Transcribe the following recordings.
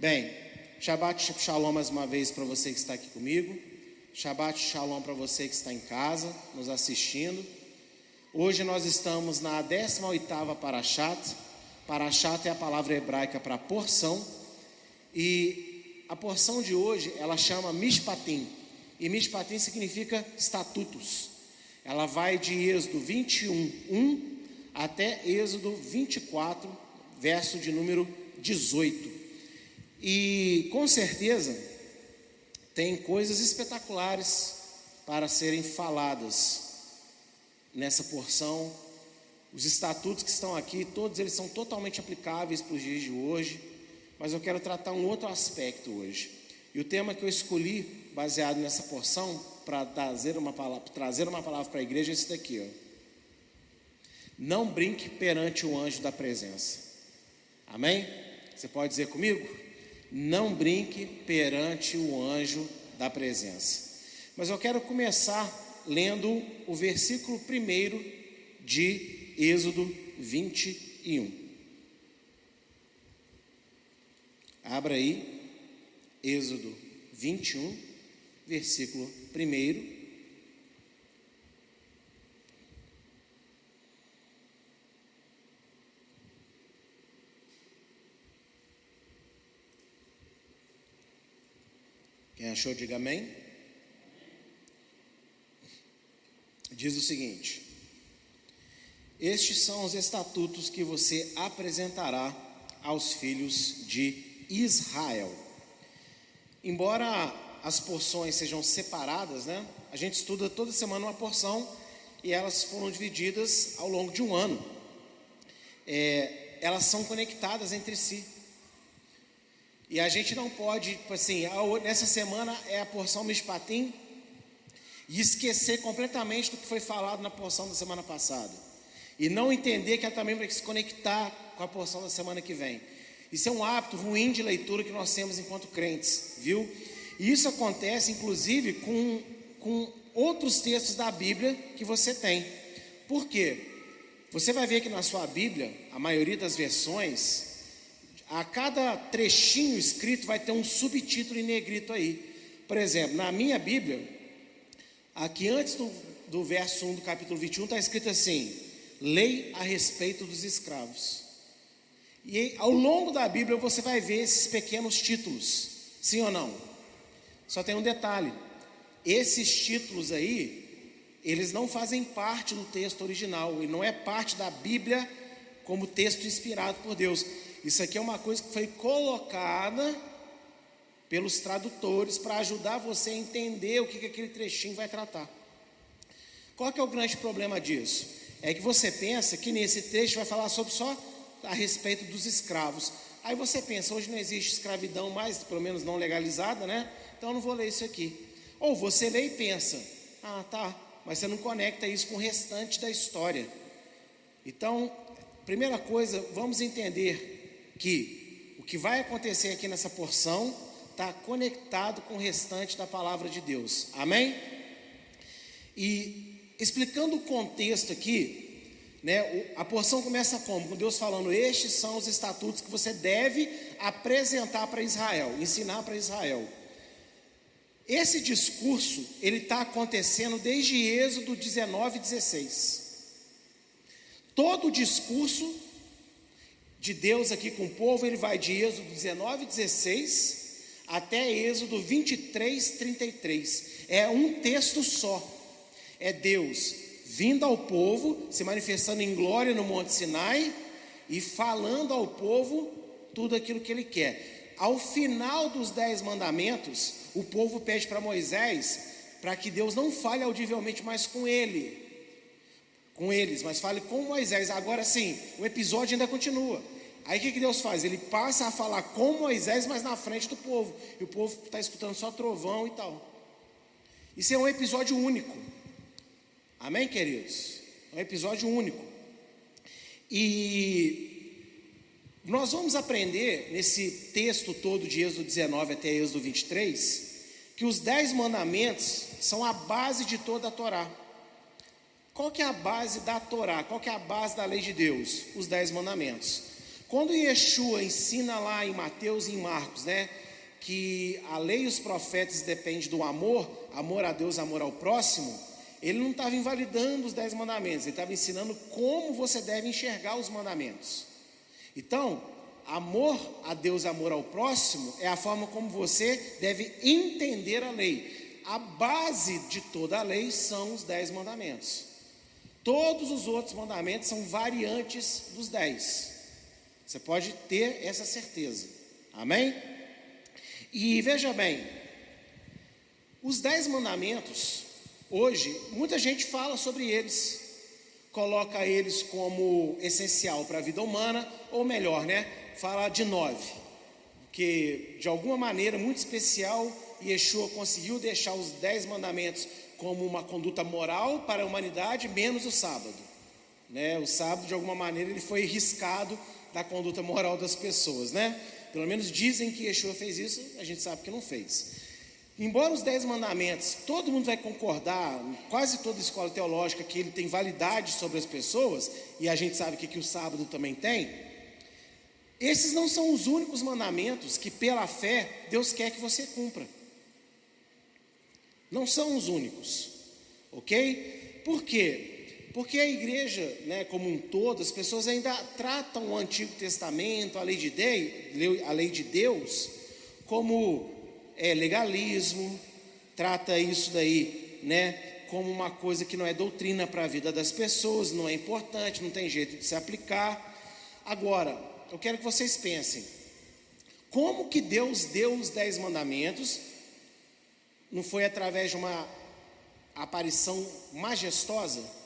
Bem, Shabbat Shalom mais uma vez para você que está aqui comigo. Shabbat Shalom para você que está em casa, nos assistindo. Hoje nós estamos na 18ª Parashat. Parashat é a palavra hebraica para porção. E a porção de hoje, ela chama Mishpatim. E Mishpatim significa estatutos. Ela vai de Êxodo 21, 1 até Êxodo 24, verso de número 18. E com certeza tem coisas espetaculares para serem faladas nessa porção. Os estatutos que estão aqui, todos eles são totalmente aplicáveis para os dias de hoje, mas eu quero tratar um outro aspecto hoje. E o tema que eu escolhi, baseado nessa porção, para trazer uma palavra, trazer uma palavra para a igreja é esse daqui, ó. Não brinque perante o anjo da presença. Amém? Você pode dizer comigo? Não brinque perante o anjo da presença. Mas eu quero começar lendo o versículo primeiro de Êxodo 21. Abra aí, Êxodo 21, versículo primeiro. Quem achou, diga amém. Diz o seguinte: Estes são os estatutos que você apresentará aos filhos de Israel. Embora as porções sejam separadas, né? A gente estuda toda semana uma porção e elas foram divididas ao longo de um ano. É, elas são conectadas entre si. E a gente não pode, tipo assim, nessa semana é a porção Mishpatim e esquecer completamente do que foi falado na porção da semana passada. E não entender que ela também vai se conectar com a porção da semana que vem. Isso é um hábito ruim de leitura que nós temos enquanto crentes, viu? E isso acontece, inclusive, com, com outros textos da Bíblia que você tem. Por quê? Você vai ver que na sua Bíblia, a maioria das versões, a cada trechinho escrito vai ter um subtítulo em negrito aí. Por exemplo, na minha Bíblia, aqui antes do, do verso 1 do capítulo 21, está escrito assim: Lei a respeito dos escravos. E ao longo da Bíblia você vai ver esses pequenos títulos, sim ou não? Só tem um detalhe: esses títulos aí, eles não fazem parte do texto original, e não é parte da Bíblia como texto inspirado por Deus. Isso aqui é uma coisa que foi colocada pelos tradutores para ajudar você a entender o que, que aquele trechinho vai tratar. Qual que é o grande problema disso? É que você pensa que nesse trecho vai falar sobre só a respeito dos escravos. Aí você pensa, hoje não existe escravidão mais, pelo menos não legalizada, né? Então eu não vou ler isso aqui. Ou você lê e pensa, ah tá, mas você não conecta isso com o restante da história. Então, primeira coisa, vamos entender que o que vai acontecer aqui nessa porção está conectado com o restante da palavra de Deus. Amém? E explicando o contexto aqui, né, a porção começa como? Com Deus falando: Estes são os estatutos que você deve apresentar para Israel, ensinar para Israel. Esse discurso ele está acontecendo desde Êxodo 19, 16. Todo o discurso de Deus aqui com o povo, ele vai de Êxodo 19, 16 até Êxodo 23, 33. É um texto só. É Deus vindo ao povo, se manifestando em glória no Monte Sinai e falando ao povo tudo aquilo que ele quer. Ao final dos dez mandamentos, o povo pede para Moisés para que Deus não fale audivelmente mais com ele, com eles, mas fale com Moisés. Agora sim, o episódio ainda continua. Aí o que, que Deus faz? Ele passa a falar com Moisés, mas na frente do povo. E o povo está escutando só trovão e tal. Isso é um episódio único. Amém, queridos? É um episódio único. E nós vamos aprender nesse texto todo de Êxodo 19 até Êxodo 23, que os dez mandamentos são a base de toda a Torá. Qual que é a base da Torá? Qual que é a base da lei de Deus? Os dez mandamentos. Quando Yeshua ensina lá em Mateus e em Marcos, né, que a lei e os profetas dependem do amor, amor a Deus, amor ao próximo, ele não estava invalidando os dez mandamentos, ele estava ensinando como você deve enxergar os mandamentos. Então, amor a Deus, amor ao próximo, é a forma como você deve entender a lei. A base de toda a lei são os dez mandamentos. Todos os outros mandamentos são variantes dos dez. Você pode ter essa certeza. Amém? E veja bem, os dez mandamentos, hoje, muita gente fala sobre eles, coloca eles como essencial para a vida humana, ou melhor, né? Fala de nove, que de alguma maneira muito especial, Yeshua conseguiu deixar os dez mandamentos como uma conduta moral para a humanidade, menos o sábado. Né? O sábado, de alguma maneira, ele foi riscado da conduta moral das pessoas, né? Pelo menos dizem que Yeshua fez isso, a gente sabe que não fez. Embora os dez mandamentos, todo mundo vai concordar, quase toda escola teológica, que ele tem validade sobre as pessoas, e a gente sabe que, que o sábado também tem, esses não são os únicos mandamentos que, pela fé, Deus quer que você cumpra. Não são os únicos, ok? Por quê? Porque a igreja, né, como um todo, as pessoas ainda tratam o Antigo Testamento, a lei de, Deus, a lei de Deus, como é, legalismo, trata isso daí, né, como uma coisa que não é doutrina para a vida das pessoas, não é importante, não tem jeito de se aplicar. Agora, eu quero que vocês pensem, como que Deus deu os dez mandamentos? Não foi através de uma aparição majestosa?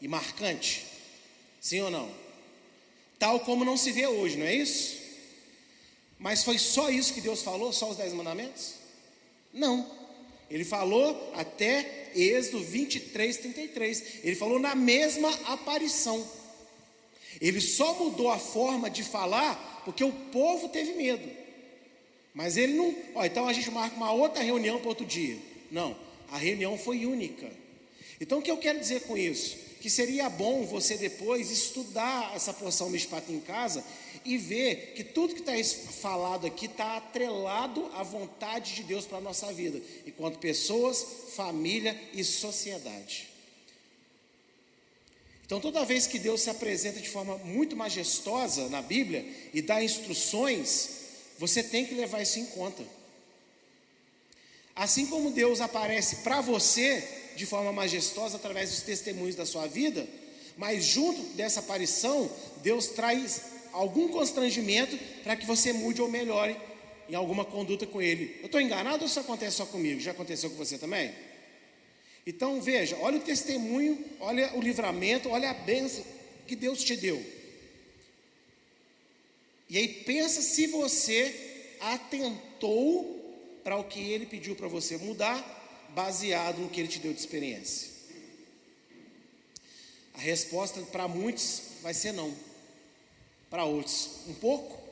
e marcante? Sim ou não? Tal como não se vê hoje, não é isso? Mas foi só isso que Deus falou? Só os dez mandamentos? Não. Ele falou até Êxodo 23, 33. Ele falou na mesma aparição. Ele só mudou a forma de falar porque o povo teve medo. Mas ele não. Ó, então a gente marca uma outra reunião para outro dia. Não. A reunião foi única. Então o que eu quero dizer com isso? que seria bom você depois estudar essa porção Mishpat em casa e ver que tudo que está falado aqui está atrelado à vontade de Deus para a nossa vida, enquanto pessoas, família e sociedade. Então, toda vez que Deus se apresenta de forma muito majestosa na Bíblia e dá instruções, você tem que levar isso em conta. Assim como Deus aparece para você de forma majestosa através dos testemunhos da sua vida, mas junto dessa aparição, Deus traz algum constrangimento para que você mude ou melhore em alguma conduta com Ele. Eu estou enganado ou isso acontece só comigo? Já aconteceu com você também? Então veja, olha o testemunho, olha o livramento, olha a bênção que Deus te deu. E aí pensa se você atentou para o que Ele pediu para você mudar baseado no que ele te deu de experiência? A resposta para muitos vai ser não. Para outros, um pouco.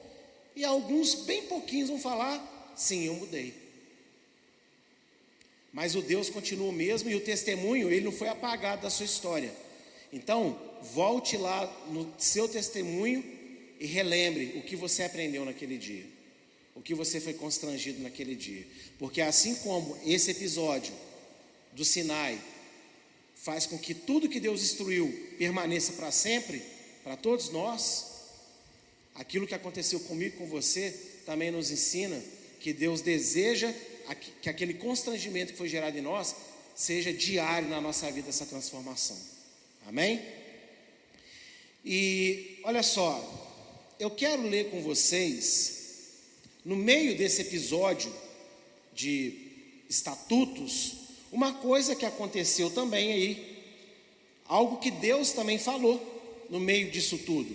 E alguns, bem pouquinhos, vão falar: sim, eu mudei. Mas o Deus continua o mesmo e o testemunho, ele não foi apagado da sua história. Então, volte lá no seu testemunho e relembre o que você aprendeu naquele dia o que você foi constrangido naquele dia. Porque assim como esse episódio do Sinai faz com que tudo que Deus instruiu permaneça para sempre, para todos nós, aquilo que aconteceu comigo com você também nos ensina que Deus deseja que aquele constrangimento que foi gerado em nós seja diário na nossa vida essa transformação. Amém? E olha só, eu quero ler com vocês no meio desse episódio de estatutos, uma coisa que aconteceu também aí, algo que Deus também falou no meio disso tudo,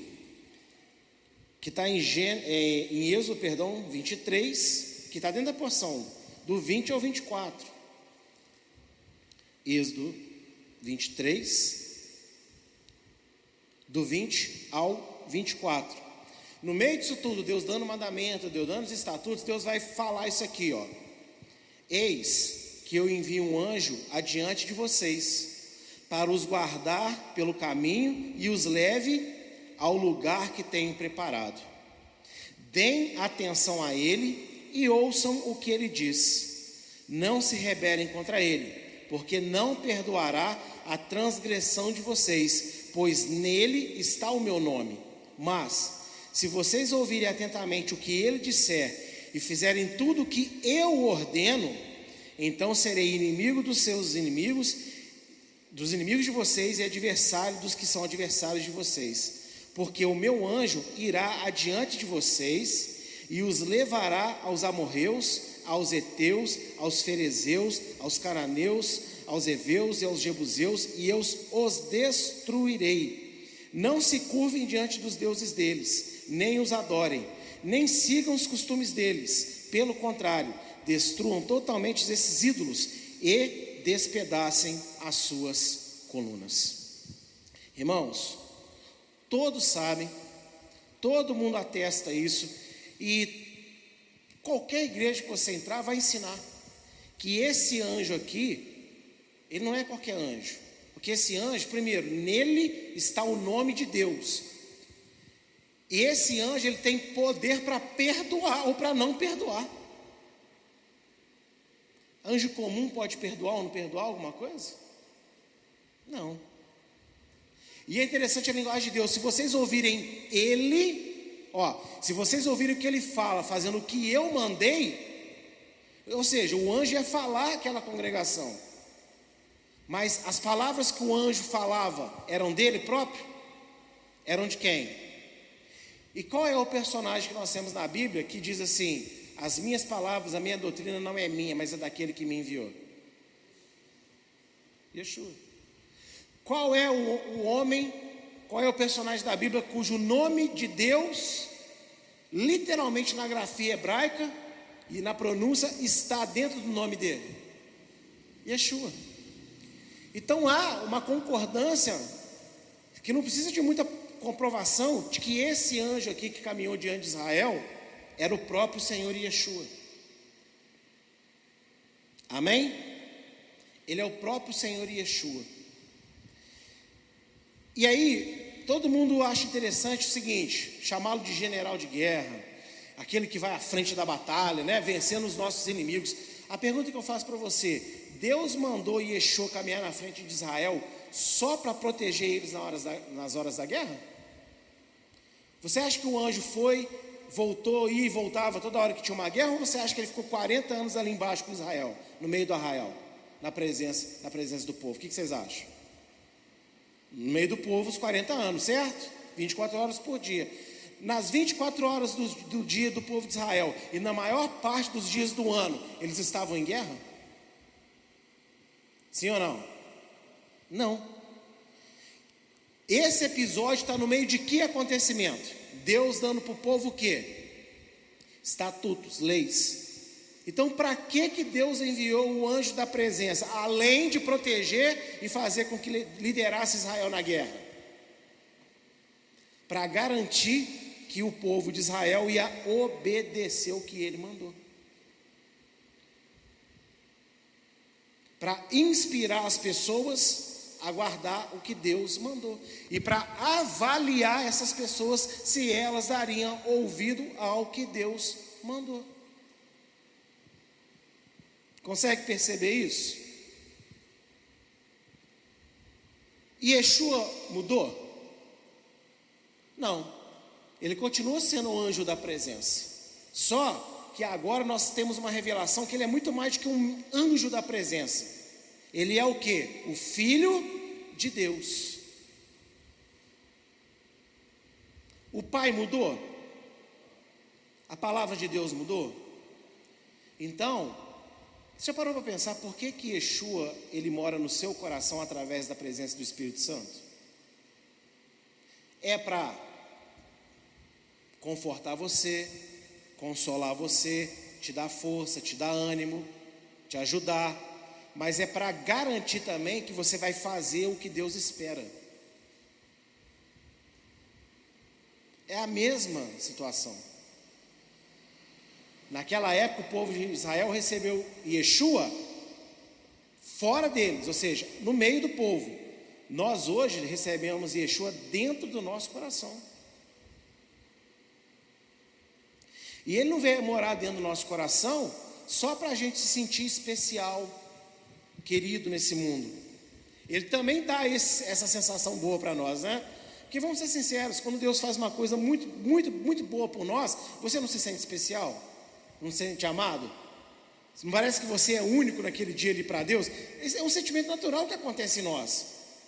que está em, é, em Êxodo, perdão, 23, que está dentro da porção, do 20 ao 24. Êxodo 23, do 20 ao 24. No meio disso tudo, Deus dando mandamento, Deus dando os estatutos, Deus vai falar isso aqui, ó. Eis que eu envio um anjo adiante de vocês, para os guardar pelo caminho e os leve ao lugar que tenho preparado. Deem atenção a ele e ouçam o que ele diz. Não se rebelem contra ele, porque não perdoará a transgressão de vocês, pois nele está o meu nome. Mas, se vocês ouvirem atentamente o que ele disser e fizerem tudo o que eu ordeno, então serei inimigo dos seus inimigos, dos inimigos de vocês e adversário dos que são adversários de vocês porque o meu anjo irá adiante de vocês e os levará aos amorreus, aos heteus, aos ferezeus, aos cananeus, aos heveus e aos jebuseus, e eu os destruirei. Não se curvem diante dos deuses deles, nem os adorem, nem sigam os costumes deles. Pelo contrário, destruam totalmente esses ídolos e despedacem as suas colunas. Irmãos, Todos sabem, todo mundo atesta isso, e qualquer igreja que você entrar vai ensinar que esse anjo aqui, ele não é qualquer anjo, porque esse anjo, primeiro, nele está o nome de Deus. E esse anjo ele tem poder para perdoar ou para não perdoar. Anjo comum pode perdoar ou não perdoar alguma coisa? Não. E é interessante a linguagem de Deus. Se vocês ouvirem Ele, ó, se vocês ouvirem o que Ele fala, fazendo o que eu mandei, ou seja, o anjo ia falar aquela congregação. Mas as palavras que o anjo falava eram dele próprio? Eram de quem? E qual é o personagem que nós temos na Bíblia que diz assim: As minhas palavras, a minha doutrina não é minha, mas é daquele que me enviou? Yeshua. Qual é o, o homem, qual é o personagem da Bíblia cujo nome de Deus, literalmente na grafia hebraica e na pronúncia, está dentro do nome dele? Yeshua. Então há uma concordância que não precisa de muita comprovação de que esse anjo aqui que caminhou diante de Israel era o próprio Senhor Yeshua. Amém? Ele é o próprio Senhor Yeshua. E aí, todo mundo acha interessante o seguinte: chamá-lo de general de guerra, aquele que vai à frente da batalha, né, vencendo os nossos inimigos. A pergunta que eu faço para você: Deus mandou Yeshua caminhar na frente de Israel só para proteger eles nas horas, da, nas horas da guerra? Você acha que o anjo foi, voltou e voltava toda hora que tinha uma guerra, ou você acha que ele ficou 40 anos ali embaixo com Israel, no meio do arraial, na presença, na presença do povo? O que vocês acham? No meio do povo, os 40 anos, certo? 24 horas por dia. Nas 24 horas do, do dia do povo de Israel e na maior parte dos dias do ano, eles estavam em guerra? Sim ou não? Não. Esse episódio está no meio de que acontecimento? Deus dando para o povo o quê? Estatutos, leis. Então, para que que Deus enviou o anjo da presença, além de proteger e fazer com que liderasse Israel na guerra? Para garantir que o povo de Israel ia obedecer o que ele mandou. Para inspirar as pessoas a guardar o que Deus mandou e para avaliar essas pessoas se elas dariam ouvido ao que Deus mandou. Consegue perceber isso? E Yeshua mudou? Não. Ele continua sendo o anjo da presença. Só que agora nós temos uma revelação que ele é muito mais do que um anjo da presença. Ele é o que? O filho de Deus. O pai mudou? A palavra de Deus mudou? Então, você parou para pensar por que que Yeshua ele mora no seu coração através da presença do Espírito Santo? É para confortar você, consolar você, te dar força, te dar ânimo, te ajudar, mas é para garantir também que você vai fazer o que Deus espera. É a mesma situação. Naquela época, o povo de Israel recebeu Yeshua fora deles, ou seja, no meio do povo. nós hoje recebemos Yeshua dentro do nosso coração. E Ele não veio morar dentro do nosso coração só para a gente se sentir especial, querido nesse mundo. Ele também dá esse, essa sensação boa para nós, né? Porque vamos ser sinceros, quando Deus faz uma coisa muito, muito, muito boa por nós, você não se sente especial? Não se sente amado? Não parece que você é único naquele dia ali para Deus? Esse é um sentimento natural que acontece em nós.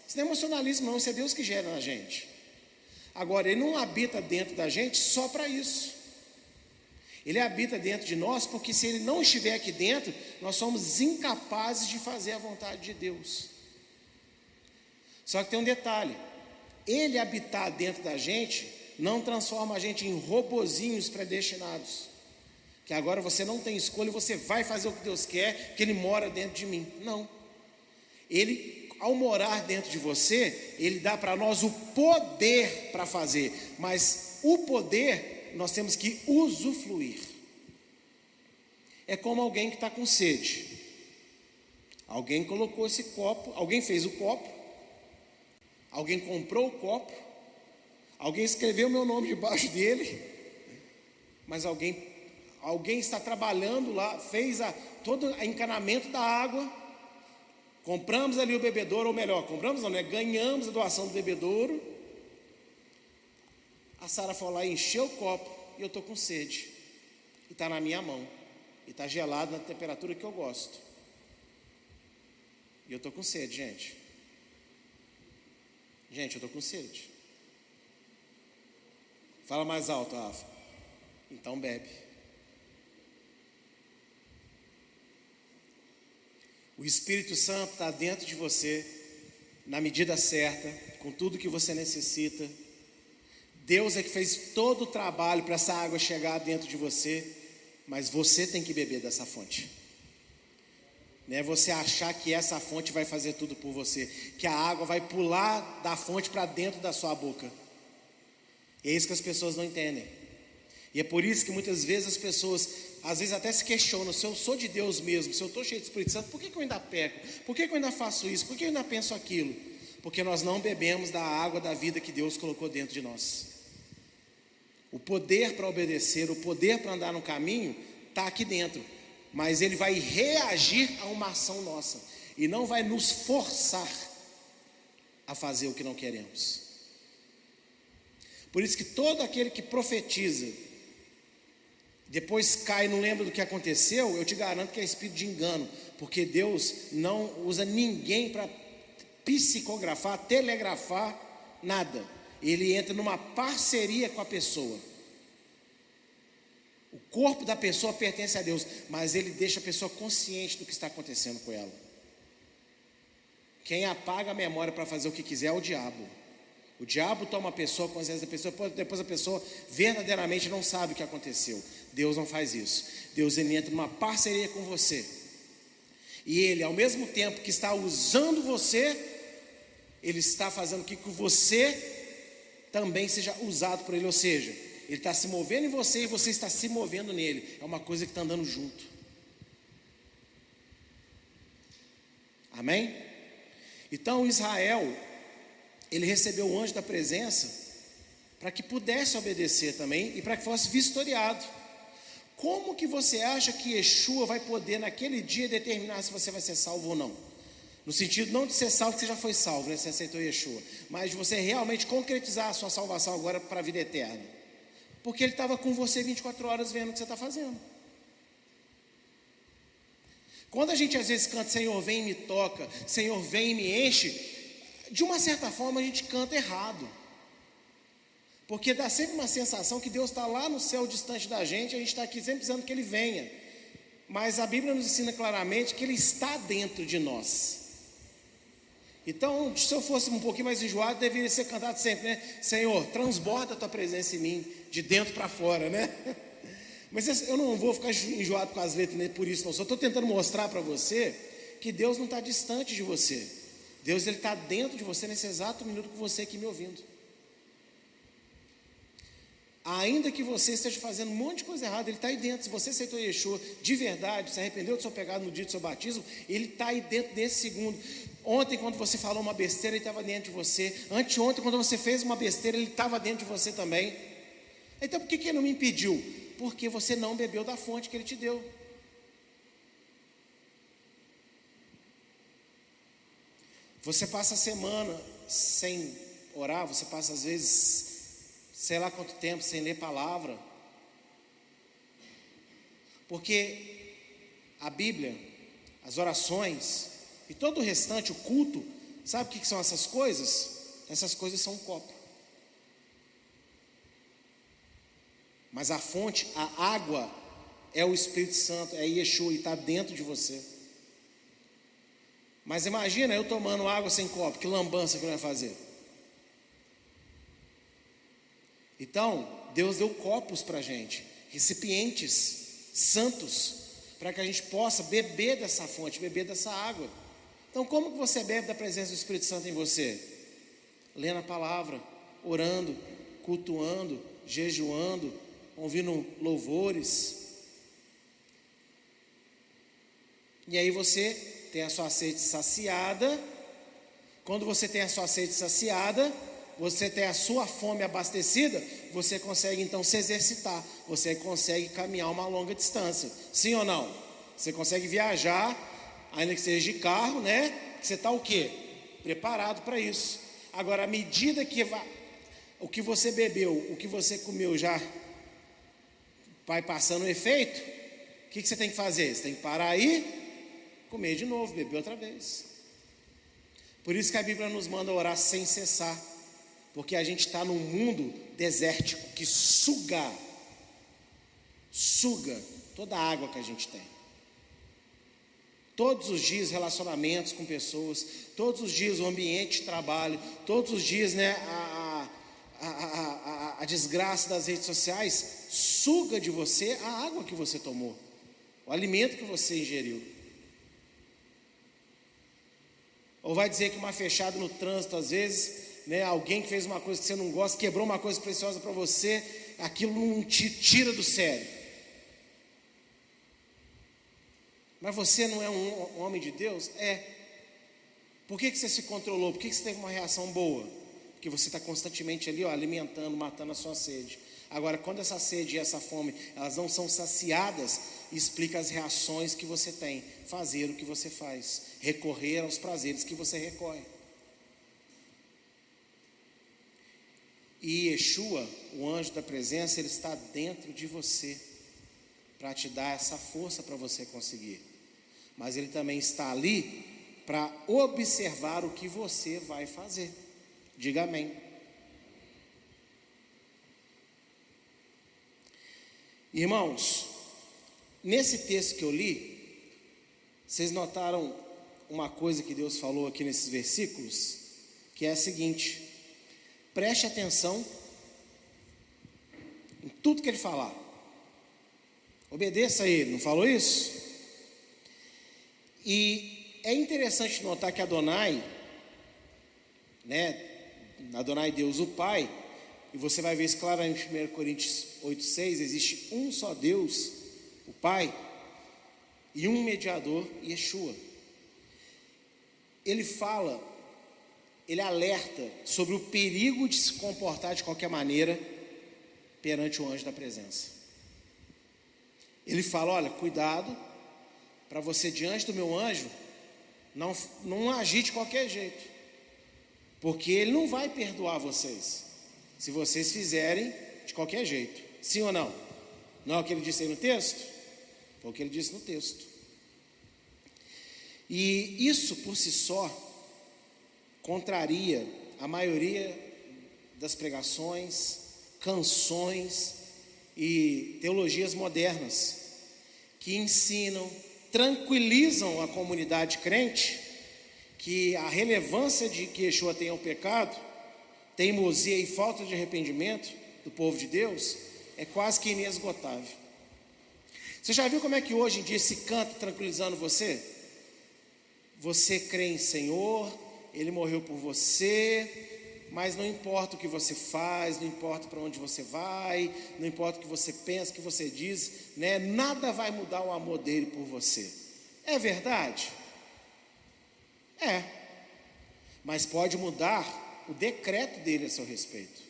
Isso não é emocionalismo, não, isso é Deus que gera na gente. Agora, Ele não habita dentro da gente só para isso. Ele habita dentro de nós porque se Ele não estiver aqui dentro, nós somos incapazes de fazer a vontade de Deus. Só que tem um detalhe: ele habitar dentro da gente não transforma a gente em robozinhos predestinados. Que agora você não tem escolha, você vai fazer o que Deus quer, porque Ele mora dentro de mim. Não. Ele, ao morar dentro de você, Ele dá para nós o poder para fazer, mas o poder nós temos que usufruir. É como alguém que está com sede. Alguém colocou esse copo, alguém fez o copo, Alguém comprou o copo, alguém escreveu meu nome debaixo dele, mas alguém, alguém está trabalhando lá, fez a, todo o encanamento da água, compramos ali o bebedouro, ou melhor, compramos não, né? Ganhamos a doação do bebedouro. A Sara foi lá encheu o copo e eu estou com sede. E está na minha mão. E está gelado na temperatura que eu gosto. E eu estou com sede, gente. Gente, eu estou com sede. Fala mais alto, Rafa. Então bebe. O Espírito Santo está dentro de você, na medida certa, com tudo que você necessita. Deus é que fez todo o trabalho para essa água chegar dentro de você, mas você tem que beber dessa fonte né? Você achar que essa fonte vai fazer tudo por você, que a água vai pular da fonte para dentro da sua boca. E é isso que as pessoas não entendem. E é por isso que muitas vezes as pessoas, às vezes até se questionam: se eu sou de Deus mesmo, se eu estou cheio de Espírito Santo, por que, que eu ainda peco? Por que, que eu ainda faço isso? Por que eu ainda penso aquilo? Porque nós não bebemos da água da vida que Deus colocou dentro de nós. O poder para obedecer, o poder para andar no caminho, está aqui dentro mas ele vai reagir a uma ação nossa e não vai nos forçar a fazer o que não queremos. Por isso que todo aquele que profetiza, depois cai e não lembra do que aconteceu, eu te garanto que é espírito de engano, porque Deus não usa ninguém para psicografar, telegrafar nada. Ele entra numa parceria com a pessoa. O corpo da pessoa pertence a Deus, mas ele deixa a pessoa consciente do que está acontecendo com ela. Quem apaga a memória para fazer o que quiser é o diabo. O diabo toma a pessoa, consciência da pessoa, depois a pessoa verdadeiramente não sabe o que aconteceu. Deus não faz isso. Deus ele entra numa parceria com você. E ele, ao mesmo tempo que está usando você, ele está fazendo com que você também seja usado por ele, ou seja, ele está se movendo em você e você está se movendo nele. É uma coisa que está andando junto. Amém? Então Israel, ele recebeu o anjo da presença para que pudesse obedecer também e para que fosse vistoriado. Como que você acha que Yeshua vai poder naquele dia determinar se você vai ser salvo ou não? No sentido não de ser salvo, que você já foi salvo, né? Você aceitou Yeshua, mas de você realmente concretizar a sua salvação agora para a vida eterna. Porque ele estava com você 24 horas vendo o que você está fazendo. Quando a gente às vezes canta, Senhor, vem e me toca, Senhor, vem e me enche, de uma certa forma a gente canta errado. Porque dá sempre uma sensação que Deus está lá no céu distante da gente, a gente está aqui sempre precisando que Ele venha. Mas a Bíblia nos ensina claramente que Ele está dentro de nós. Então, se eu fosse um pouquinho mais enjoado, deveria ser cantado sempre, né? Senhor, transborda a tua presença em mim, de dentro para fora, né? Mas eu não vou ficar enjoado com as letras né, por isso, não. Só estou tentando mostrar para você que Deus não está distante de você. Deus ele está dentro de você nesse exato minuto com você aqui me ouvindo. Ainda que você esteja fazendo um monte de coisa errada, Ele está aí dentro. Se você aceitou Yeshua de verdade, se arrependeu do seu pecado no dia do seu batismo, Ele está aí dentro desse segundo. Ontem, quando você falou uma besteira, ele estava dentro de você. Anteontem, quando você fez uma besteira, ele estava dentro de você também. Então, por que, que ele não me impediu? Porque você não bebeu da fonte que ele te deu. Você passa a semana sem orar, você passa às vezes, sei lá quanto tempo, sem ler palavra. Porque a Bíblia, as orações e todo o restante, o culto, sabe o que são essas coisas? Essas coisas são um copo. Mas a fonte, a água, é o Espírito Santo, é Yeshua e está dentro de você. Mas imagina eu tomando água sem copo, que lambança que eu ia fazer. Então, Deus deu copos para a gente, recipientes santos, para que a gente possa beber dessa fonte, beber dessa água. Então, como que você bebe da presença do Espírito Santo em você? Lendo a palavra, orando, cultuando, jejuando, ouvindo louvores. E aí você tem a sua sede saciada. Quando você tem a sua sede saciada, você tem a sua fome abastecida, você consegue então se exercitar, você consegue caminhar uma longa distância. Sim ou não? Você consegue viajar, ainda que seja de carro, né? Você está o quê? Preparado para isso. Agora, à medida que vai, o que você bebeu, o que você comeu já vai passando o efeito, o que, que você tem que fazer? Você tem que parar aí, comer de novo, beber outra vez. Por isso que a Bíblia nos manda orar sem cessar. Porque a gente está num mundo desértico que suga, suga toda a água que a gente tem. Todos os dias relacionamentos com pessoas, todos os dias o ambiente de trabalho, todos os dias né, a, a, a, a, desgraça das redes sociais suga de você a água que você tomou, o alimento que você ingeriu. Ou vai dizer que uma fechada no trânsito, às vezes, né, alguém que fez uma coisa que você não gosta, quebrou uma coisa preciosa para você, aquilo não te tira do sério. Mas você não é um, homem de Deus? É. Por que, que você se controlou? Por que, que você teve uma reação boa? Porque você está constantemente ali, ó, alimentando, matando a sua sede. Agora, quando essa sede e essa fome, elas não são saciadas, explica as reações que você tem. Fazer o que você faz. Recorrer aos prazeres que você recorre. E Yeshua, o anjo da presença, ele está dentro de você para te dar essa força para você conseguir. Mas ele também está ali para observar o que você vai fazer. Diga amém. Irmãos, nesse texto que eu li, vocês notaram uma coisa que Deus falou aqui nesses versículos, que é a seguinte: Preste atenção em tudo que ele falar. Obedeça a ele, não falou isso? E é interessante notar que Adonai, né? Adonai Deus o Pai, e você vai ver isso claramente em 1 Coríntios 8,6, existe um só Deus, o Pai, e um mediador, Yeshua. Ele fala ele alerta sobre o perigo de se comportar de qualquer maneira perante o anjo da presença. Ele fala: olha, cuidado, para você diante do meu anjo, não, não agir de qualquer jeito, porque ele não vai perdoar vocês, se vocês fizerem de qualquer jeito, sim ou não? Não é o que ele disse aí no texto? Foi o que ele disse no texto. E isso por si só contraria a maioria das pregações, canções e teologias modernas que ensinam, tranquilizam a comunidade crente que a relevância de que Yeshua tem ao pecado, teimosia e falta de arrependimento do povo de Deus é quase que inesgotável. Você já viu como é que hoje em dia se canta tranquilizando você? Você crê em Senhor, ele morreu por você, mas não importa o que você faz, não importa para onde você vai, não importa o que você pensa, o que você diz, né? Nada vai mudar o amor dele por você. É verdade? É. mas pode mudar o decreto dele a seu respeito.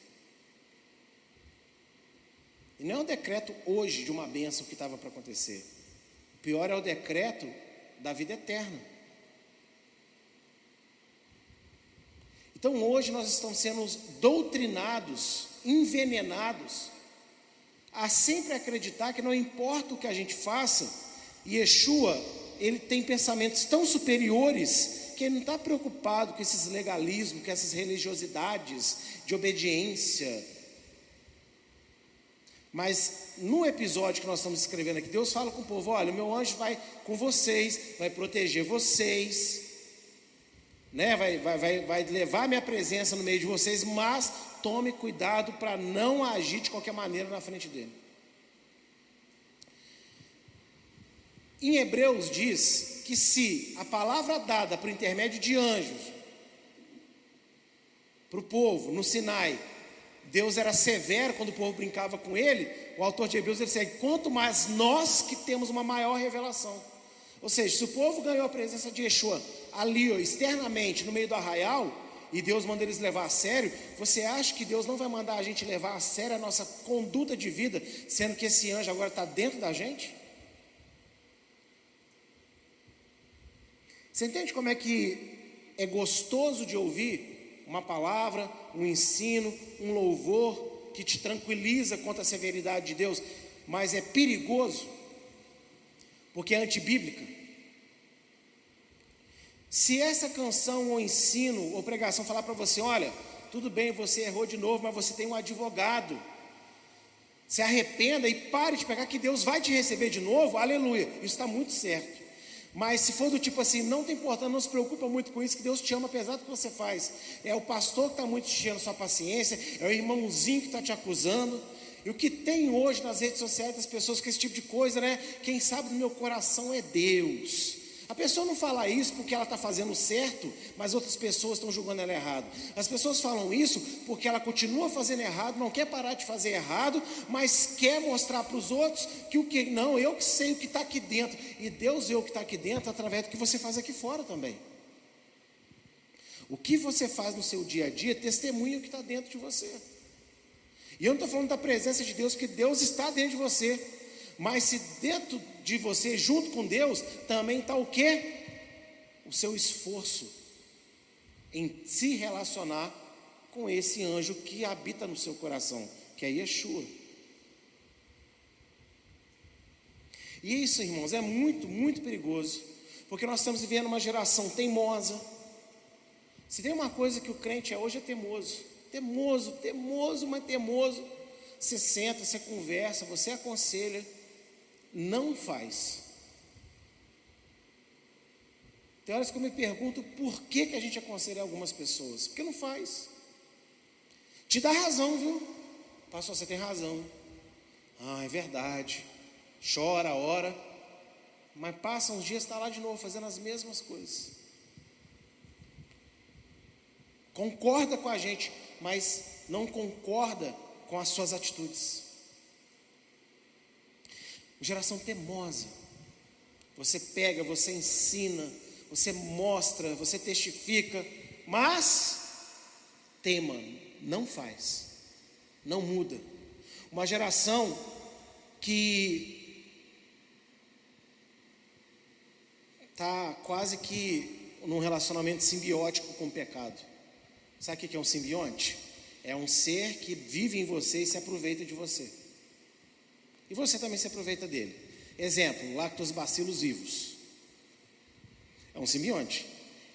E não é um decreto hoje de uma bênção que estava para acontecer. O pior é o decreto da vida eterna. Então hoje nós estamos sendo doutrinados, envenenados, a sempre acreditar que não importa o que a gente faça, Yeshua, ele tem pensamentos tão superiores que ele não está preocupado com esses legalismos, com essas religiosidades de obediência, mas no episódio que nós estamos escrevendo aqui, Deus fala com o povo: olha, o meu anjo vai com vocês, vai proteger vocês, né? vai, vai, vai, vai levar minha presença no meio de vocês, mas tome cuidado para não agir de qualquer maneira na frente dele. Em Hebreus diz que se a palavra dada por intermédio de anjos para o povo no Sinai Deus era severo quando o povo brincava com ele, o autor de Hebreus ele diz: quanto mais nós que temos uma maior revelação. Ou seja, se o povo ganhou a presença de Yeshua ali, ó, externamente, no meio do arraial, e Deus manda eles levar a sério, você acha que Deus não vai mandar a gente levar a sério a nossa conduta de vida, sendo que esse anjo agora está dentro da gente? Você entende como é que é gostoso de ouvir uma palavra, um ensino, um louvor que te tranquiliza contra a severidade de Deus, mas é perigoso, porque é antibíblica. Se essa canção ou ensino ou pregação falar para você, olha, tudo bem, você errou de novo, mas você tem um advogado. Se arrependa e pare de pegar que Deus vai te receber de novo, aleluia. Isso está muito certo. Mas se for do tipo assim, não tem importância, não se preocupa muito com isso, que Deus te ama apesar do que você faz. É o pastor que está muito enchendo sua paciência, é o irmãozinho que está te acusando. E o que tem hoje nas redes sociais das pessoas com esse tipo de coisa, né? Quem sabe do meu coração é Deus. A pessoa não fala isso porque ela está fazendo certo, mas outras pessoas estão julgando ela errado. As pessoas falam isso porque ela continua fazendo errado, não quer parar de fazer errado, mas quer mostrar para os outros que o que não, eu que sei o que está aqui dentro. E Deus vê o que está aqui dentro através do que você faz aqui fora também. O que você faz no seu dia a dia testemunha o que está dentro de você. E eu não estou falando da presença de Deus, porque Deus está dentro de você. Mas se dentro de você, junto com Deus, também está o que? O seu esforço em se relacionar com esse anjo que habita no seu coração, que é Yeshua. E isso, irmãos, é muito, muito perigoso, porque nós estamos vivendo uma geração teimosa. Se tem uma coisa que o crente é hoje é teimoso, teimoso, teimoso, mas teimoso. Você senta, você conversa, você aconselha, não faz. Tem horas que eu me pergunto por que, que a gente aconselha algumas pessoas. Porque não faz. Te dá razão, viu? Pastor, você tem razão. Ah, é verdade. Chora, ora. Mas passa uns dias, está lá de novo fazendo as mesmas coisas. Concorda com a gente, mas não concorda com as suas atitudes geração temosa. Você pega, você ensina, você mostra, você testifica, mas tema, não faz, não muda. Uma geração que está quase que num relacionamento simbiótico com o pecado. Sabe o que é um simbionte? É um ser que vive em você e se aproveita de você. E você também se aproveita dele. Exemplo, lactobacilos vivos. É um simbionte.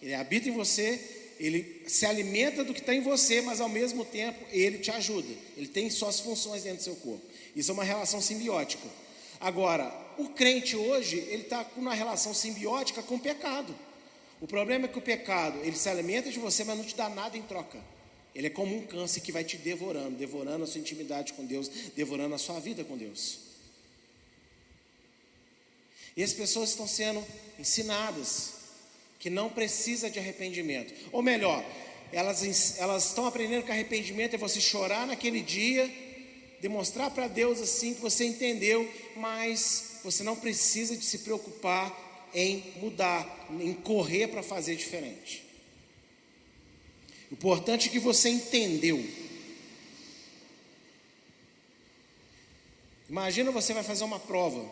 Ele habita em você, ele se alimenta do que está em você, mas ao mesmo tempo ele te ajuda. Ele tem suas funções dentro do seu corpo. Isso é uma relação simbiótica. Agora, o crente hoje, ele está com uma relação simbiótica com o pecado. O problema é que o pecado, ele se alimenta de você, mas não te dá nada em troca. Ele é como um câncer que vai te devorando, devorando a sua intimidade com Deus, devorando a sua vida com Deus. E as pessoas estão sendo ensinadas que não precisa de arrependimento. Ou melhor, elas, elas estão aprendendo que arrependimento é você chorar naquele dia, demonstrar para Deus assim que você entendeu, mas você não precisa de se preocupar em mudar, em correr para fazer diferente. O importante é que você entendeu. Imagina você vai fazer uma prova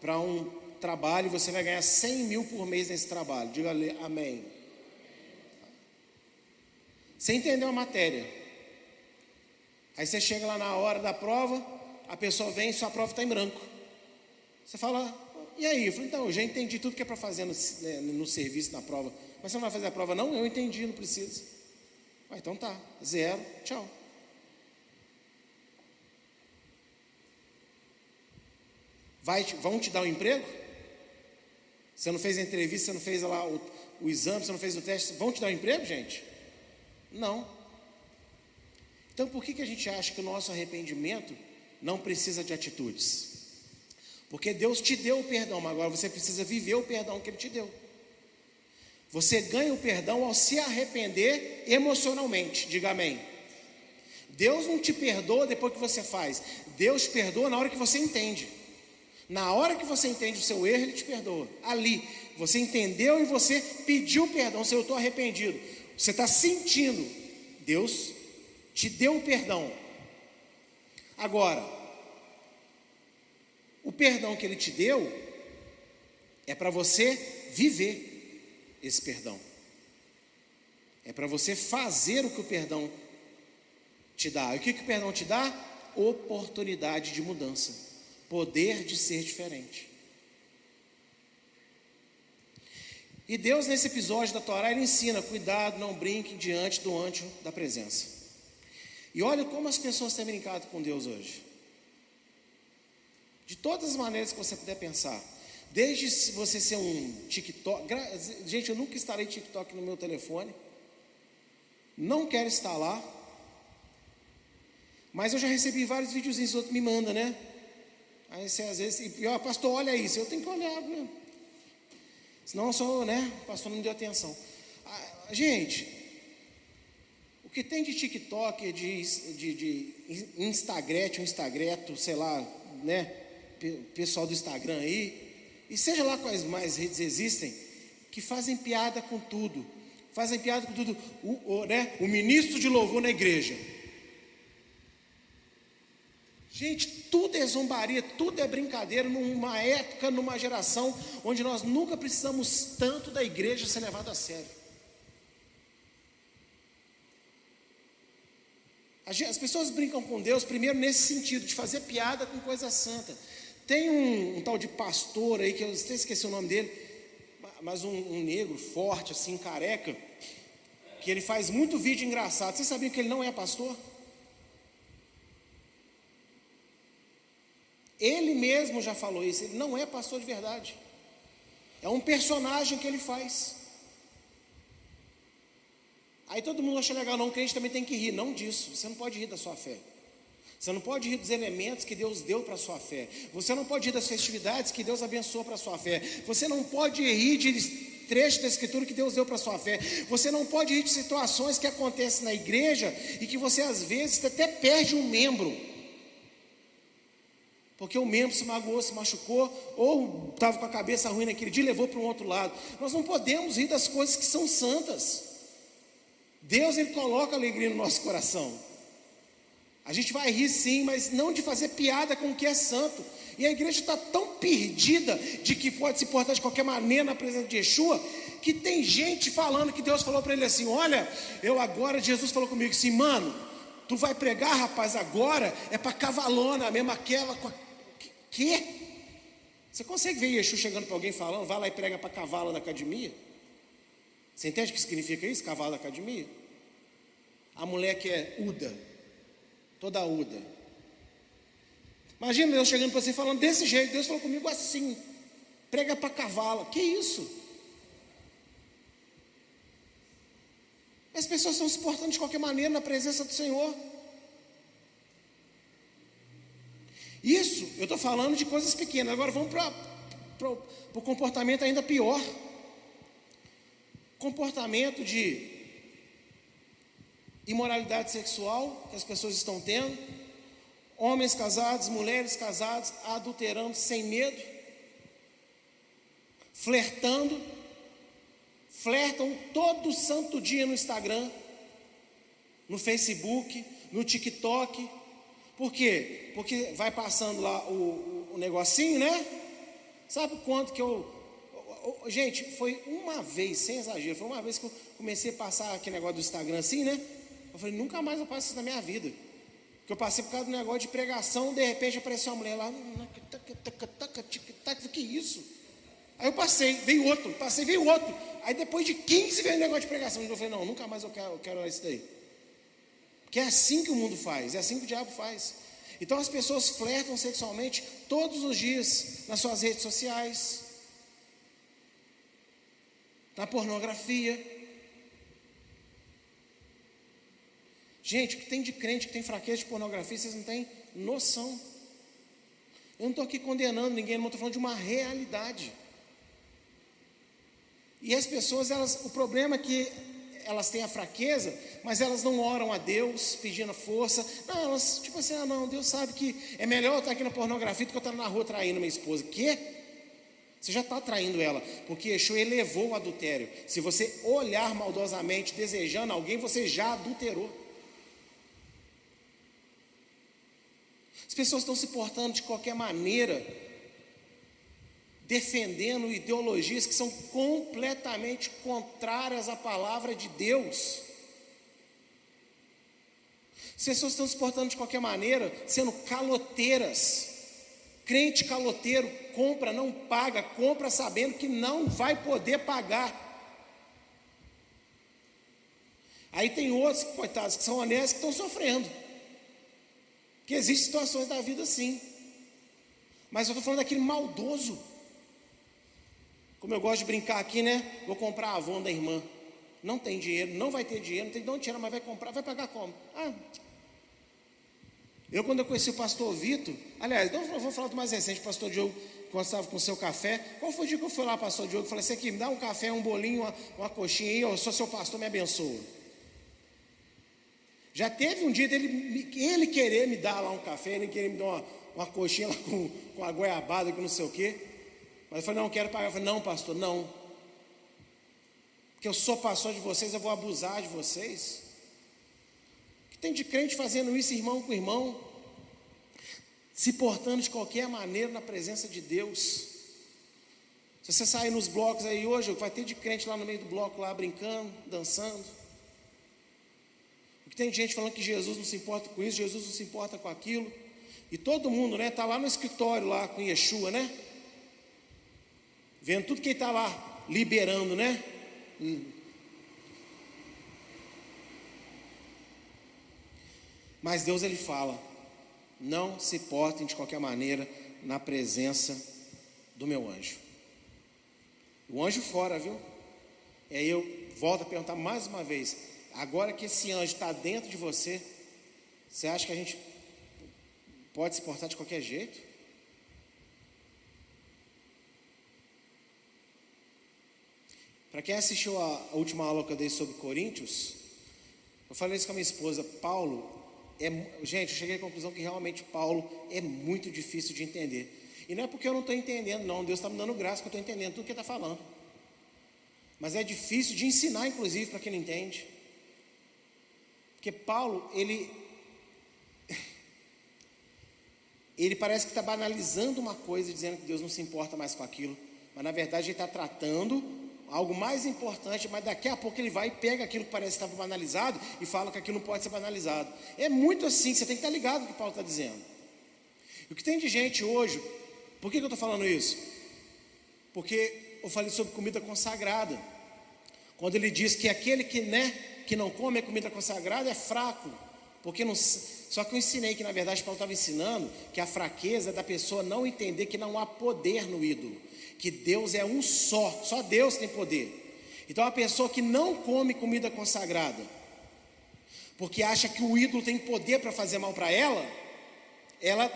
para um trabalho você vai ganhar 100 mil por mês nesse trabalho. Diga amém. Você entendeu a matéria. Aí você chega lá na hora da prova, a pessoa vem e sua prova está em branco. Você fala, e aí? Eu então, eu já entendi tudo que é para fazer no, né, no, serviço, na prova. Mas você não vai fazer a prova? Não, eu entendi, não precisa. Ah, então tá, zero, tchau. Vai, vão te dar um emprego? Você não fez a entrevista, você não fez lá o, o exame, você não fez o teste, vão te dar um emprego, gente? Não. Então por que, que a gente acha que o nosso arrependimento não precisa de atitudes? Porque Deus te deu o perdão, mas agora você precisa viver o perdão que Ele te deu. Você ganha o perdão ao se arrepender emocionalmente, diga amém. Deus não te perdoa depois que você faz, Deus perdoa na hora que você entende. Na hora que você entende o seu erro, Ele te perdoa. Ali, você entendeu e você pediu perdão. Se eu estou arrependido, você está sentindo, Deus te deu o perdão. Agora, o perdão que Ele te deu é para você viver esse perdão. É para você fazer o que o perdão te dá. E o que, que o perdão te dá? Oportunidade de mudança poder de ser diferente. E Deus, nesse episódio da Torá, ele ensina: cuidado, não brinquem diante do anjo da presença. E olha como as pessoas têm brincado com Deus hoje. De todas as maneiras que você puder pensar. Desde você ser um TikTok. Gente, eu nunca instalei TikTok no meu telefone. Não quero instalar. Mas eu já recebi vários videozinhos, outro me manda, né? Aí você às vezes, e pior, pastor, olha isso, eu tenho que olhar, né? senão eu sou, né? O pastor não deu atenção. Ah, gente, o que tem de TikTok, de, de, de Instagram, um Instagreto, sei lá, né? Pessoal do Instagram aí, e seja lá quais mais redes existem, que fazem piada com tudo, fazem piada com tudo. O, o, né? o ministro de louvor na igreja Gente, tudo é zombaria, tudo é brincadeira numa época, numa geração onde nós nunca precisamos tanto da igreja ser levado a sério. As pessoas brincam com Deus, primeiro nesse sentido, de fazer piada com coisa santa. Tem um, um tal de pastor aí, que eu até esqueci o nome dele, mas um, um, negro forte, assim, careca, que ele faz muito vídeo engraçado. Vocês sabiam que ele não é pastor? Ele mesmo já falou isso, ele não é pastor de verdade. É um personagem que ele faz. Aí todo mundo acha legal, não, o crente também tem que rir. Não disso, você não pode rir da sua fé. Você não pode rir dos elementos que Deus deu para a sua fé. Você não pode rir das festividades que Deus abençoou para a sua fé. Você não pode rir de trechos da escritura que Deus deu para a sua fé. Você não pode rir de situações que acontecem na igreja e que você às vezes até perde um membro. Porque o membro se magoou, se machucou, ou estava com a cabeça ruim naquele dia e levou para um outro lado. Nós não podemos rir das coisas que são santas. Deus ele coloca alegria no nosso coração. A gente vai rir sim, mas não de fazer piada com o que é santo. E a igreja está tão perdida de que pode se portar de qualquer maneira na presença de Yeshua, que tem gente falando que Deus falou para ele assim: Olha, eu agora, Jesus falou comigo assim, mano, tu vai pregar, rapaz, agora é para cavalona, mesmo aquela com a Quê? Você consegue ver Yeshua chegando para alguém falando, vai lá e prega para cavalo na academia? Você entende o que significa isso, cavalo na academia? A mulher que é Uda, toda Uda. Imagina Deus chegando para você falando desse jeito, Deus falou comigo assim, prega para cavalo, que isso? As pessoas estão se portando de qualquer maneira na presença do Senhor. Isso, eu estou falando de coisas pequenas. Agora vamos para o comportamento ainda pior. Comportamento de imoralidade sexual que as pessoas estão tendo. Homens casados, mulheres casadas, adulterando sem medo, flertando, flertam todo santo dia no Instagram. no Facebook, no TikTok. Por quê? Porque vai passando lá o, o, o negocinho, né? Sabe quanto que eu. Gente, foi uma vez, sem exagero, foi uma vez que eu comecei a passar aquele negócio do Instagram assim, né? Eu falei, nunca mais eu passo isso na minha vida. Porque eu passei por causa do negócio de pregação, de repente apareceu uma mulher lá, que isso? Aí eu passei, veio outro, passei, veio outro. Aí depois de 15 veio o negócio de pregação. Eu falei, não, nunca mais eu quero, eu quero isso daí. Porque é assim que o mundo faz, é assim que o diabo faz. Então as pessoas flertam sexualmente todos os dias nas suas redes sociais, na pornografia. Gente, o que tem de crente que tem fraqueza de pornografia, vocês não têm noção. Eu não estou aqui condenando ninguém, estou falando de uma realidade. E as pessoas, elas, o problema é que elas têm a fraqueza, mas elas não oram a Deus pedindo força. Não, elas, tipo assim, ah, não, Deus sabe que é melhor eu estar aqui na pornografia do que eu estar na rua traindo minha esposa. Que? Você já está traindo ela, porque Yeshua elevou o adultério. Se você olhar maldosamente, desejando alguém, você já adulterou. As pessoas estão se portando de qualquer maneira defendendo ideologias que são completamente contrárias à palavra de Deus. As pessoas estão se portando de qualquer maneira, sendo caloteiras. Crente caloteiro compra, não paga, compra sabendo que não vai poder pagar. Aí tem outros, coitados, que são honestos, que estão sofrendo. Que existem situações da vida assim. Mas eu estou falando daquele maldoso como eu gosto de brincar aqui, né? Vou comprar a Avon da irmã. Não tem dinheiro, não vai ter dinheiro, não tem de onde tirar, mas vai comprar, vai pagar como? Ah. Eu, quando eu conheci o pastor Vitor, aliás, não vou falar do mais recente, pastor Diogo, quando estava com o seu café. Qual foi o dia que eu fui lá, pastor Diogo? Falei assim: aqui, me dá um café, um bolinho, uma, uma coxinha aí, eu sou seu pastor, me abençoa. Já teve um dia dele ele querer me dar lá um café, ele querer me dar uma, uma coxinha lá com, com a goiabada, com não sei o quê. Mas eu falei, não, quero pagar. Eu falei, não, pastor, não. Porque eu sou pastor de vocês, eu vou abusar de vocês. que tem de crente fazendo isso, irmão com irmão? Se portando de qualquer maneira na presença de Deus. Se você sair nos blocos aí hoje, vai ter de crente lá no meio do bloco, lá brincando, dançando. Porque tem gente falando que Jesus não se importa com isso, Jesus não se importa com aquilo. E todo mundo, né, está lá no escritório lá com Yeshua, né? Vendo tudo que ele está lá liberando, né? Hum. Mas Deus ele fala: não se portem de qualquer maneira na presença do meu anjo. O anjo fora, viu? E aí eu volto a perguntar mais uma vez: agora que esse anjo está dentro de você, você acha que a gente pode se portar de qualquer jeito? Para quem assistiu a, a, última aula que eu dei sobre Coríntios, eu falei isso com a minha esposa, Paulo, é, gente, eu cheguei à conclusão que realmente Paulo é muito difícil de entender. E não é porque eu não estou entendendo, não, Deus está me dando graça que eu estou entendendo tudo que ele está falando. Mas é difícil de ensinar, inclusive, para quem não entende. Porque Paulo, ele. Ele parece que está banalizando uma coisa, dizendo que Deus não se importa mais com aquilo. Mas na verdade ele está tratando algo mais importante, mas daqui a pouco ele vai e pega aquilo que parece estar banalizado e fala que aquilo não pode ser banalizado. É muito assim, você tem que estar ligado no que Paulo está dizendo. o que tem de gente hoje, por que, que eu estou falando isso? Porque eu falei sobre comida consagrada. Quando ele diz que aquele que, né, que não come a comida consagrada é fraco, porque não, só que eu ensinei que na verdade Paulo estava ensinando que a fraqueza é da pessoa não entender que não há poder no ídolo que Deus é um só, só Deus tem poder. Então a pessoa que não come comida consagrada, porque acha que o ídolo tem poder para fazer mal para ela, ela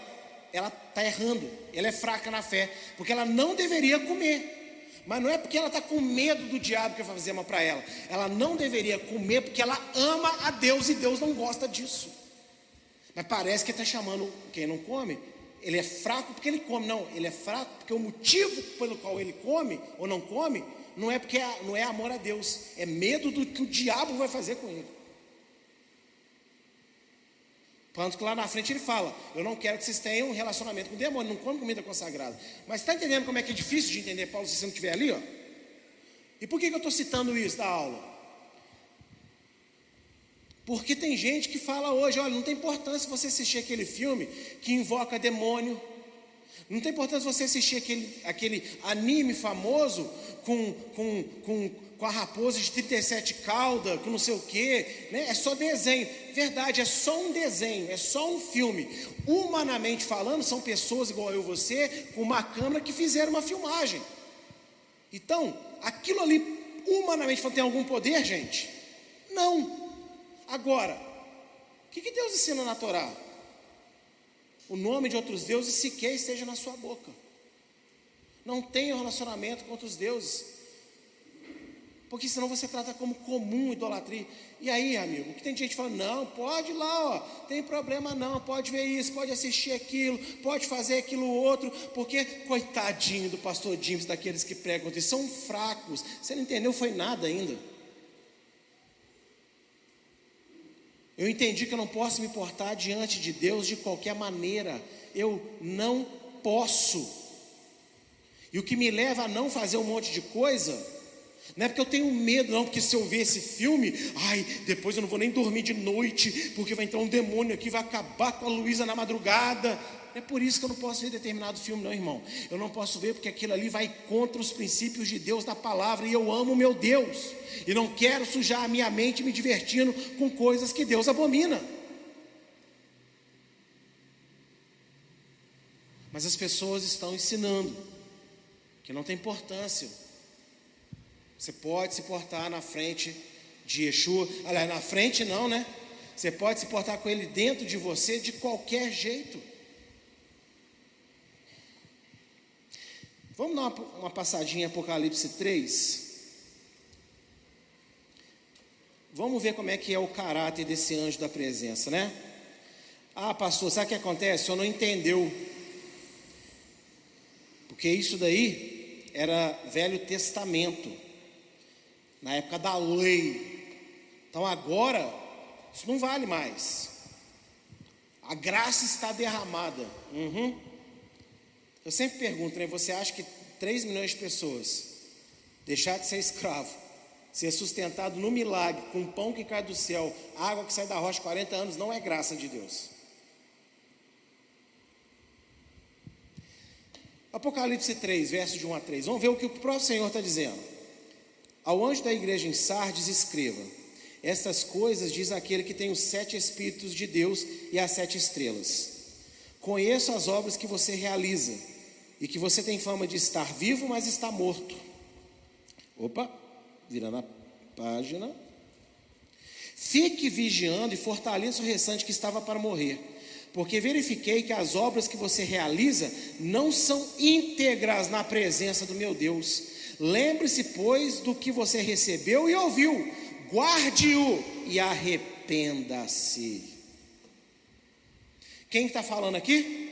ela está errando, ela é fraca na fé, porque ela não deveria comer. Mas não é porque ela está com medo do diabo que vai fazer mal para ela. Ela não deveria comer porque ela ama a Deus e Deus não gosta disso. Mas parece que está chamando quem não come ele é fraco porque ele come. Não, ele é fraco porque o motivo pelo qual ele come ou não come não é porque é, não é amor a Deus, é medo do que o diabo vai fazer com ele. Tanto que lá na frente ele fala: Eu não quero que vocês tenham um relacionamento com o demônio, não come comida consagrada. Mas está entendendo como é que é difícil de entender Paulo se você não estiver ali? Ó? E por que, que eu estou citando isso da aula? Porque tem gente que fala hoje: olha, não tem importância você assistir aquele filme que invoca demônio. Não tem importância você assistir aquele, aquele anime famoso com, com, com com a raposa de 37 caudas, com não sei o quê, né? é só desenho. Verdade, é só um desenho, é só um filme. Humanamente falando, são pessoas igual eu e você, com uma câmera que fizeram uma filmagem. Então, aquilo ali, humanamente falando, tem algum poder, gente? Não. Agora, o que, que Deus ensina na Torá? O nome de outros deuses sequer esteja na sua boca. Não tenha relacionamento com outros deuses porque senão você trata como comum idolatria. E aí, amigo, que tem gente falando, não, pode ir lá, ó, tem problema não, pode ver isso, pode assistir aquilo, pode fazer aquilo outro, porque coitadinho do pastor James, daqueles que pregam, eles são fracos. Você não entendeu, foi nada ainda. Eu entendi que eu não posso me portar diante de Deus de qualquer maneira. Eu não posso. E o que me leva a não fazer um monte de coisa não é porque eu tenho medo, não, porque se eu ver esse filme, ai, depois eu não vou nem dormir de noite, porque vai entrar um demônio aqui, vai acabar com a Luísa na madrugada. É por isso que eu não posso ver determinado filme, não, irmão. Eu não posso ver porque aquilo ali vai contra os princípios de Deus da palavra, e eu amo meu Deus, e não quero sujar a minha mente me divertindo com coisas que Deus abomina. Mas as pessoas estão ensinando que não tem importância você pode se portar na frente de Yeshua, aliás, na frente não, né? Você pode se portar com ele dentro de você de qualquer jeito. Vamos dar uma, uma passadinha em Apocalipse 3. Vamos ver como é que é o caráter desse anjo da presença, né? Ah, pastor, sabe o que acontece? Senhor não entendeu. Porque isso daí era Velho Testamento na época da lei. Então agora, isso não vale mais. A graça está derramada. Uhum. Eu sempre pergunto, né? Você acha que 3 milhões de pessoas deixar de ser escravo, ser sustentado no milagre, com pão que cai do céu, água que sai da rocha 40 anos, não é graça de Deus? Apocalipse 3, versos de 1 a 3. Vamos ver o que o próprio Senhor está dizendo. Ao anjo da igreja em Sardes, escreva: Estas coisas diz aquele que tem os sete Espíritos de Deus e as sete estrelas. Conheço as obras que você realiza e que você tem fama de estar vivo, mas está morto. Opa, virando a página. Fique vigiando e fortaleça o restante que estava para morrer, porque verifiquei que as obras que você realiza não são íntegras na presença do meu Deus. Lembre-se, pois, do que você recebeu e ouviu, guarde-o e arrependa-se. Quem está falando aqui?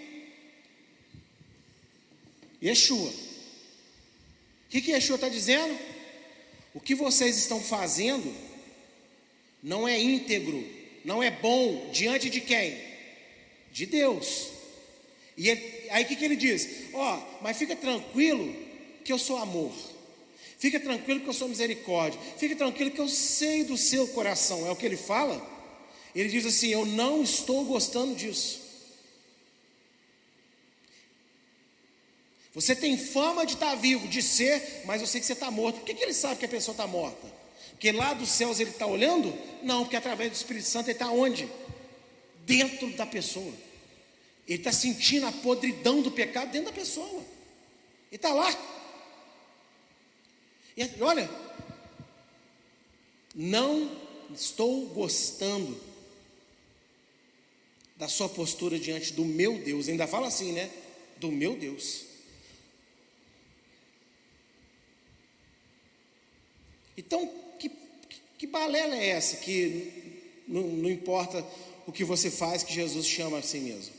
Yeshua. O que, que Yeshua está dizendo? O que vocês estão fazendo não é íntegro, não é bom diante de quem? De Deus. E ele, aí o que, que ele diz? Ó, oh, mas fica tranquilo que eu sou amor. Fique tranquilo que eu sou misericórdia. Fique tranquilo que eu sei do seu coração. É o que ele fala. Ele diz assim: Eu não estou gostando disso. Você tem fama de estar vivo, de ser, mas eu sei que você está morto. Por que, que ele sabe que a pessoa está morta? Porque lá dos céus ele está olhando? Não, porque através do Espírito Santo ele está onde? Dentro da pessoa. Ele está sentindo a podridão do pecado dentro da pessoa. Ele está lá. E olha, não estou gostando da sua postura diante do meu Deus. Ainda fala assim, né? Do meu Deus. Então, que, que balela é essa que não, não importa o que você faz, que Jesus chama assim mesmo?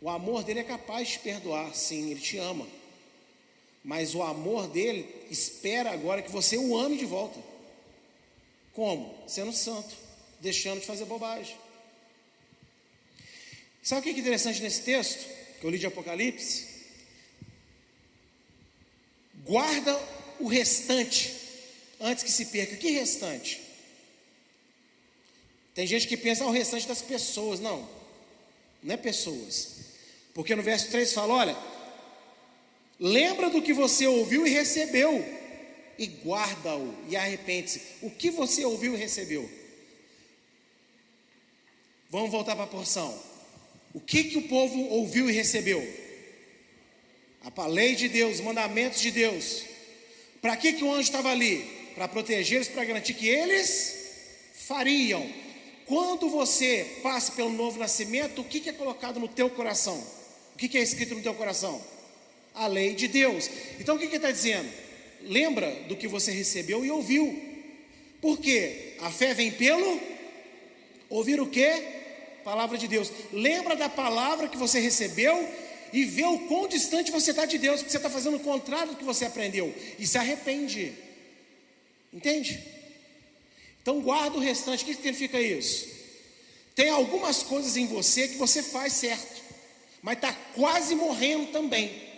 O amor dele é capaz de perdoar, sim, ele te ama. Mas o amor dele espera agora que você o ame de volta. Como? Sendo santo, deixando de fazer bobagem. Sabe o que é interessante nesse texto que eu li de Apocalipse? Guarda o restante antes que se perca. Que restante? Tem gente que pensa ah, o restante das pessoas. Não, não é pessoas. Porque no verso 3 fala: olha, lembra do que você ouviu e recebeu, e guarda-o e arrepende-se. O que você ouviu e recebeu? Vamos voltar para a porção. O que, que o povo ouviu e recebeu? A lei de Deus, os mandamentos de Deus. Para que, que o anjo estava ali? Para protegê-los, para garantir que eles fariam. Quando você passa pelo novo nascimento, o que, que é colocado no teu coração? O que, que é escrito no teu coração? A lei de Deus. Então o que, que ele está dizendo? Lembra do que você recebeu e ouviu. Por quê? A fé vem pelo ouvir o quê? palavra de Deus. Lembra da palavra que você recebeu e vê o quão distante você está de Deus, porque você está fazendo o contrário do que você aprendeu e se arrepende. Entende? Então guarda o restante. O que significa isso? Tem algumas coisas em você que você faz certo, mas está quase morrendo também.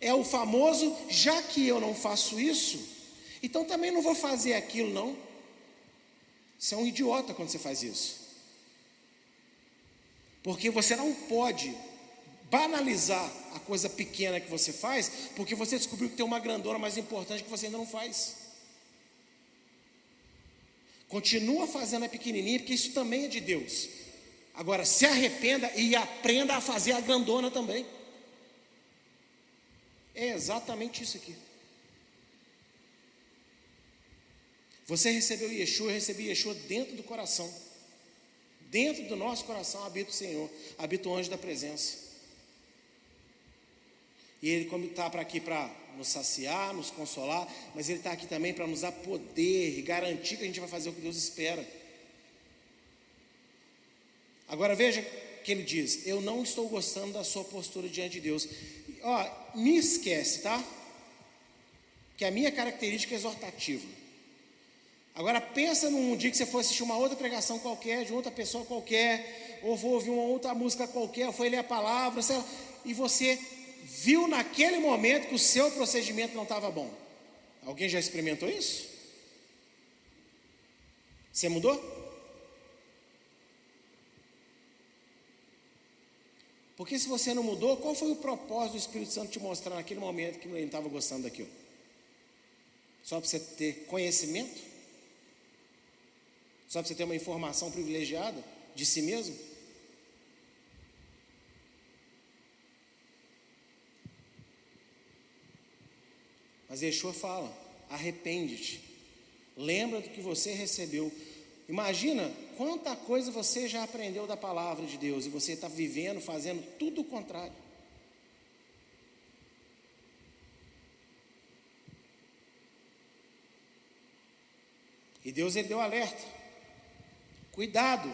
É o famoso, já que eu não faço isso, então também não vou fazer aquilo, não. Você é um idiota quando você faz isso. Porque você não pode banalizar a coisa pequena que você faz, porque você descobriu que tem uma grandona mais importante que você ainda não faz. Continua fazendo a pequenininha, porque isso também é de Deus. Agora, se arrependa e aprenda a fazer a grandona também. É exatamente isso aqui. Você recebeu Yeshua, eu recebi Yeshua dentro do coração. Dentro do nosso coração habita o Senhor, habita o anjo da presença. E Ele, como está para aqui para nos saciar, nos consolar, mas Ele está aqui também para nos dar poder e garantir que a gente vai fazer o que Deus espera. Agora veja que ele diz: Eu não estou gostando da sua postura diante de Deus. Ó, me esquece, tá? Que a minha característica é exortativa. Agora pensa num dia que você for assistir uma outra pregação qualquer, de outra pessoa qualquer, ou vou ouvir uma outra música qualquer, ou foi ler a palavra, lá, e você viu naquele momento que o seu procedimento não estava bom. Alguém já experimentou isso? Você mudou? Porque se você não mudou, qual foi o propósito do Espírito Santo te mostrar naquele momento que ele não estava gostando daquilo? Só para você ter conhecimento? Só para você ter uma informação privilegiada de si mesmo? Mas Yeshua fala: arrepende-te, lembra do que você recebeu. Imagina quanta coisa você já aprendeu da palavra de Deus e você está vivendo, fazendo tudo o contrário. E Deus ele deu alerta. Cuidado.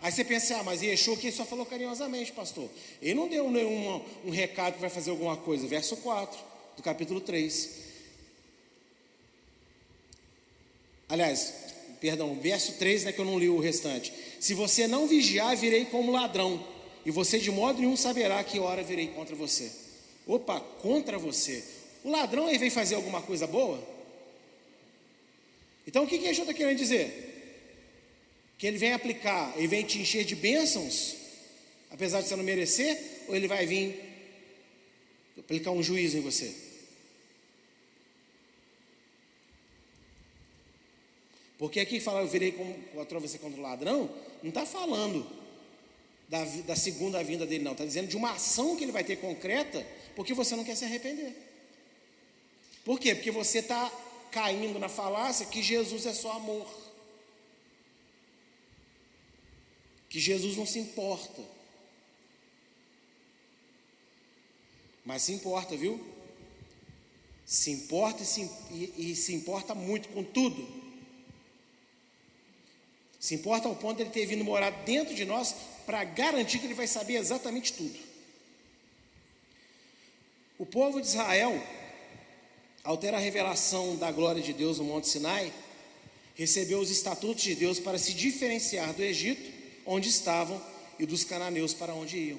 Aí você pensa, ah, mas Yeshua aqui só falou carinhosamente, pastor. Ele não deu nenhum um recado que vai fazer alguma coisa. Verso 4 do capítulo 3. Aliás, perdão, verso 3, né, que eu não li o restante. Se você não vigiar, virei como ladrão, e você de modo nenhum saberá que hora virei contra você. Opa, contra você. O ladrão aí vem fazer alguma coisa boa? Então o que, que Yeshua está querendo dizer? que ele vem aplicar, ele vem te encher de bênçãos, apesar de você não merecer, ou ele vai vir aplicar um juízo em você? Porque aqui fala, eu virei contra você contra o ladrão, não está falando da, da segunda vinda dele, não, está dizendo de uma ação que ele vai ter concreta, porque você não quer se arrepender. Por quê? Porque você está caindo na falácia que Jesus é só amor. que Jesus não se importa. Mas se importa, viu? Se importa e se, e, e se importa muito com tudo. Se importa ao ponto de ele ter vindo morar dentro de nós para garantir que ele vai saber exatamente tudo. O povo de Israel, ao ter a revelação da glória de Deus no Monte Sinai, recebeu os estatutos de Deus para se diferenciar do Egito onde estavam e dos cananeus para onde iam.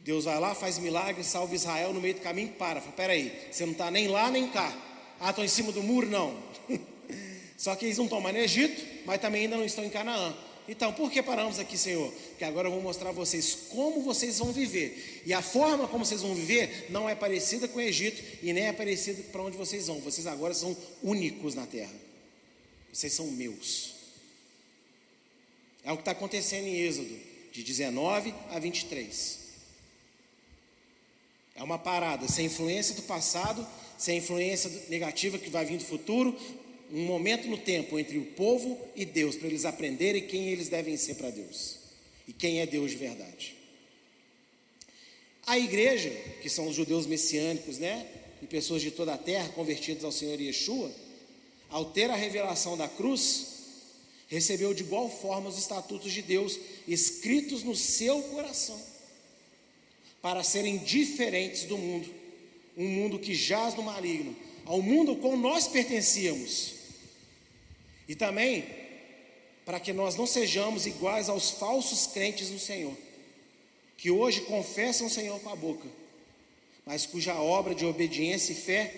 Deus vai lá, faz milagre, salva Israel no meio do caminho, para. Fala, peraí, você não está nem lá nem cá. Ah, estão em cima do muro? Não. Só que eles não estão mais no Egito, mas também ainda não estão em Canaã. Então, por que paramos aqui, Senhor? Porque agora eu vou mostrar a vocês como vocês vão viver. E a forma como vocês vão viver não é parecida com o Egito e nem é parecida para onde vocês vão. Vocês agora são únicos na terra. Vocês são meus. É o que está acontecendo em Êxodo, de 19 a 23. É uma parada, sem influência do passado, sem influência negativa que vai vir do futuro, um momento no tempo entre o povo e Deus, para eles aprenderem quem eles devem ser para Deus e quem é Deus de verdade. A igreja, que são os judeus messiânicos, né? E pessoas de toda a terra convertidas ao Senhor Yeshua, ao ter a revelação da cruz, recebeu de igual forma os estatutos de Deus escritos no seu coração, para serem diferentes do mundo, um mundo que jaz no maligno, ao mundo com nós pertencíamos, e também para que nós não sejamos iguais aos falsos crentes no Senhor, que hoje confessam o Senhor com a boca, mas cuja obra de obediência e fé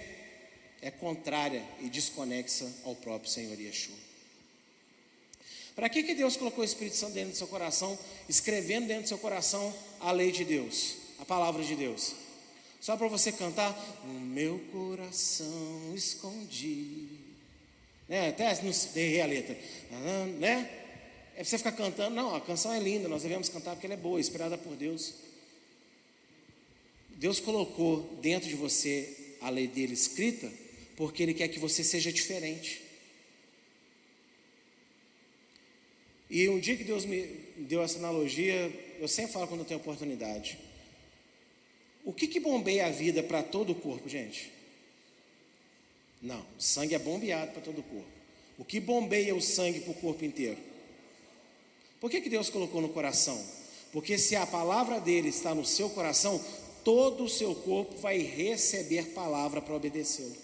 é contrária e desconexa ao próprio Senhor Yeshua. Para que, que Deus colocou o Espírito Santo dentro do seu coração, escrevendo dentro do seu coração a lei de Deus, a palavra de Deus? Só para você cantar, o meu coração escondi né? Até não errei a letra, né? É você ficar cantando. Não, a canção é linda, nós devemos cantar porque ela é boa, inspirada por Deus. Deus colocou dentro de você a lei dele escrita, porque Ele quer que você seja diferente. E um dia que Deus me deu essa analogia, eu sempre falo quando eu tenho oportunidade. O que, que bombeia a vida para todo o corpo, gente? Não, o sangue é bombeado para todo o corpo. O que bombeia o sangue para o corpo inteiro? Por que, que Deus colocou no coração? Porque se a palavra dele está no seu coração, todo o seu corpo vai receber palavra para obedecê-lo.